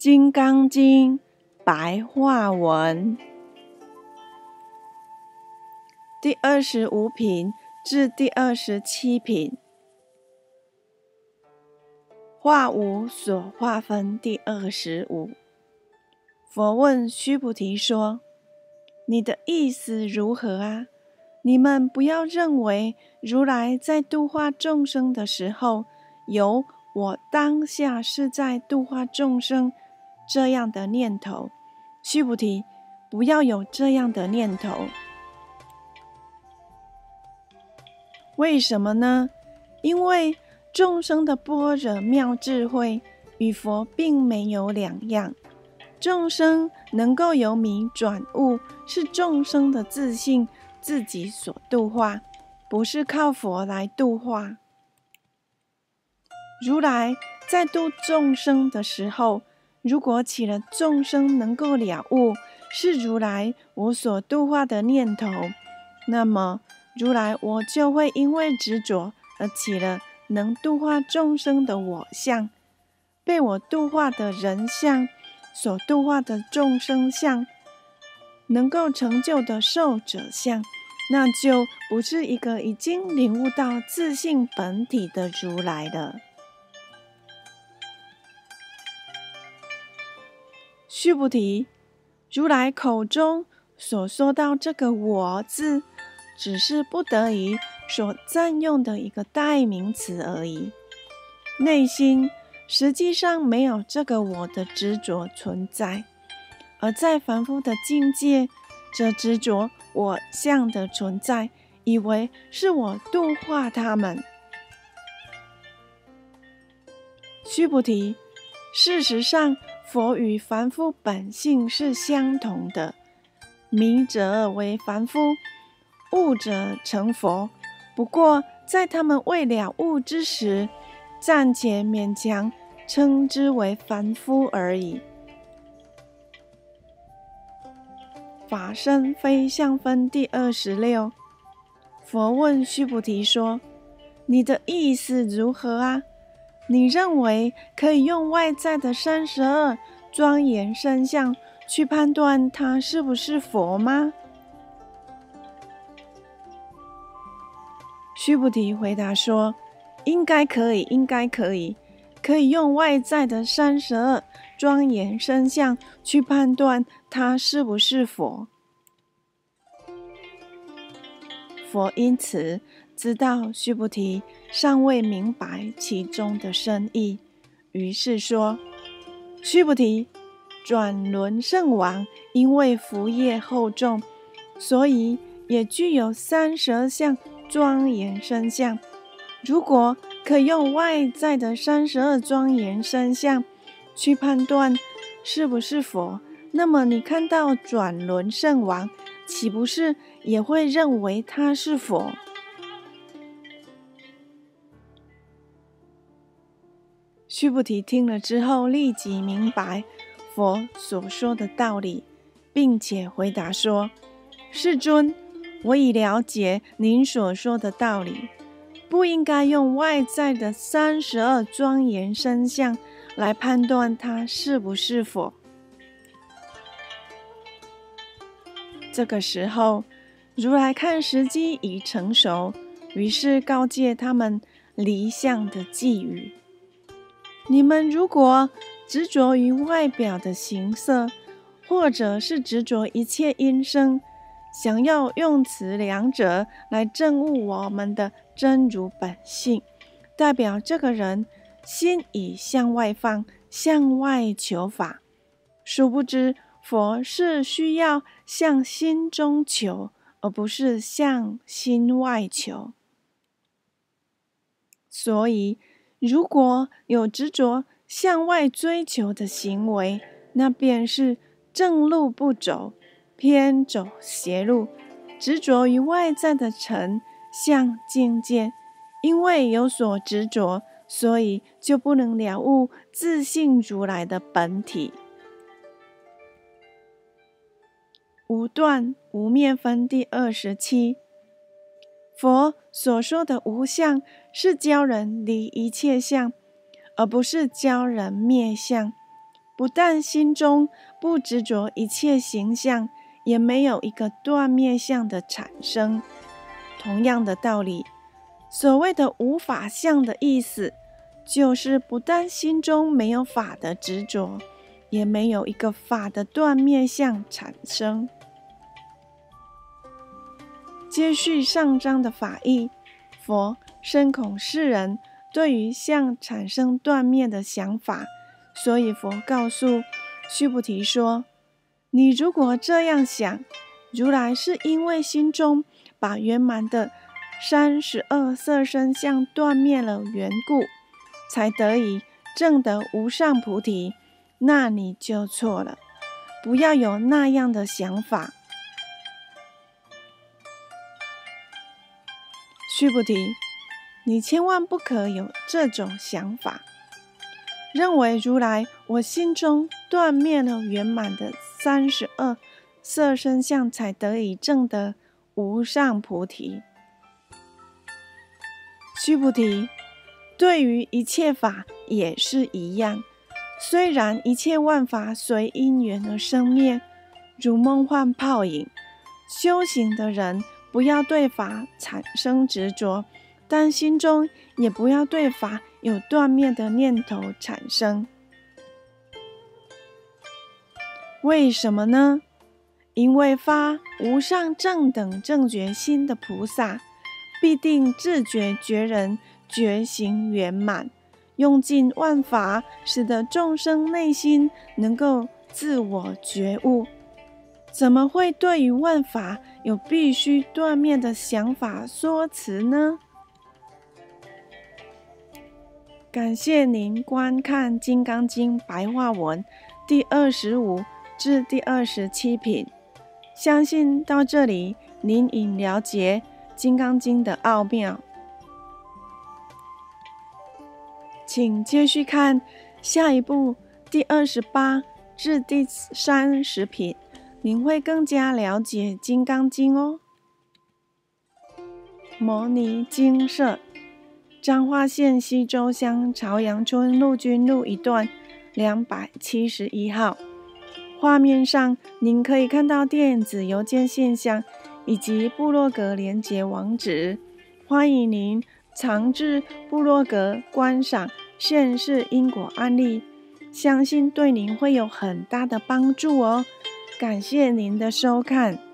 金刚经》白话文第二十五品至第二十七品，化无所化分第二十五。佛问须菩提说：“你的意思如何啊？你们不要认为如来在度化众生的时候，有我当下是在度化众生这样的念头。须菩提，不要有这样的念头。为什么呢？因为众生的般若妙智慧与佛并没有两样。”众生能够由迷转悟，是众生的自信自己所度化，不是靠佛来度化。如来在度众生的时候，如果起了众生能够了悟是如来我所度化的念头，那么如来我就会因为执着而起了能度化众生的我相，被我度化的人相。所度化的众生相，能够成就的受者相，那就不是一个已经领悟到自性本体的如来了。须菩提，如来口中所说到这个“我”字，只是不得已所占用的一个代名词而已，内心。实际上没有这个我的执着存在，而在凡夫的境界，则执着我相的存在，以为是我度化他们。须菩提，事实上，佛与凡夫本性是相同的，迷者为凡夫，悟者成佛。不过，在他们未了悟之时，暂且勉强。称之为凡夫而已。法身非相分第二十六。佛问须菩提说：“你的意思如何啊？你认为可以用外在的三十二庄严身相去判断他是不是佛吗？”须菩提回答说：“应该可以，应该可以。”可以用外在的三十二庄严身相去判断他是不是佛。佛因此知道须菩提尚未明白其中的深意，于是说：“须菩提，转轮圣王因为福业厚重，所以也具有三十二相庄严身相。如果……”可用外在的三十二庄严身相去判断是不是佛，那么你看到转轮圣王，岂不是也会认为他是佛？须菩提听了之后，立即明白佛所说的道理，并且回答说：“世尊，我已了解您所说的道理。”不应该用外在的三十二庄严身相来判断他是不是佛。这个时候，如来看时机已成熟，于是告诫他们离相的寄语：你们如果执着于外表的形色，或者是执着一切音声，想要用此两者来证悟我们的。真如本性，代表这个人心已向外放，向外求法。殊不知，佛是需要向心中求，而不是向心外求。所以，如果有执着向外追求的行为，那便是正路不走，偏走邪路，执着于外在的尘。相境界，因为有所执着，所以就不能了悟自信如来的本体。无断无灭分第二十七，佛所说的无相，是教人离一切相，而不是教人灭相。不但心中不执着一切形象，也没有一个断灭相的产生。同样的道理，所谓的无法相的意思，就是不但心中没有法的执着，也没有一个法的断灭相产生。接续上章的法义，佛深恐世人对于相产生断灭的想法。所以佛告诉须菩提说：“你如果这样想，如来是因为心中把圆满的三十二色身相断灭了缘故，才得以证得无上菩提。那你就错了，不要有那样的想法。”须菩提，你千万不可有这种想法。认为如来我心中断灭了圆满的三十二色身相，才得以证得无上菩提。须菩提，对于一切法也是一样。虽然一切万法随因缘而生灭，如梦幻泡影，修行的人不要对法产生执着，但心中也不要对法。有断灭的念头产生，为什么呢？因为发无上正等正觉心的菩萨，必定自觉觉人觉行圆满，用尽万法，使得众生内心能够自我觉悟。怎么会对于万法有必须断灭的想法说辞呢？感谢您观看《金刚经》白话文第二十五至第二十七品。相信到这里，您已了解《金刚经》的奥妙。请继续看下一步第二十八至第三十品，您会更加了解《金刚经》哦。摩尼经社。彰化县西周乡朝阳村陆军路一段两百七十一号。画面上您可以看到电子邮件现象以及部落格连接网址，欢迎您常至部落格观赏现世因果案例，相信对您会有很大的帮助哦。感谢您的收看。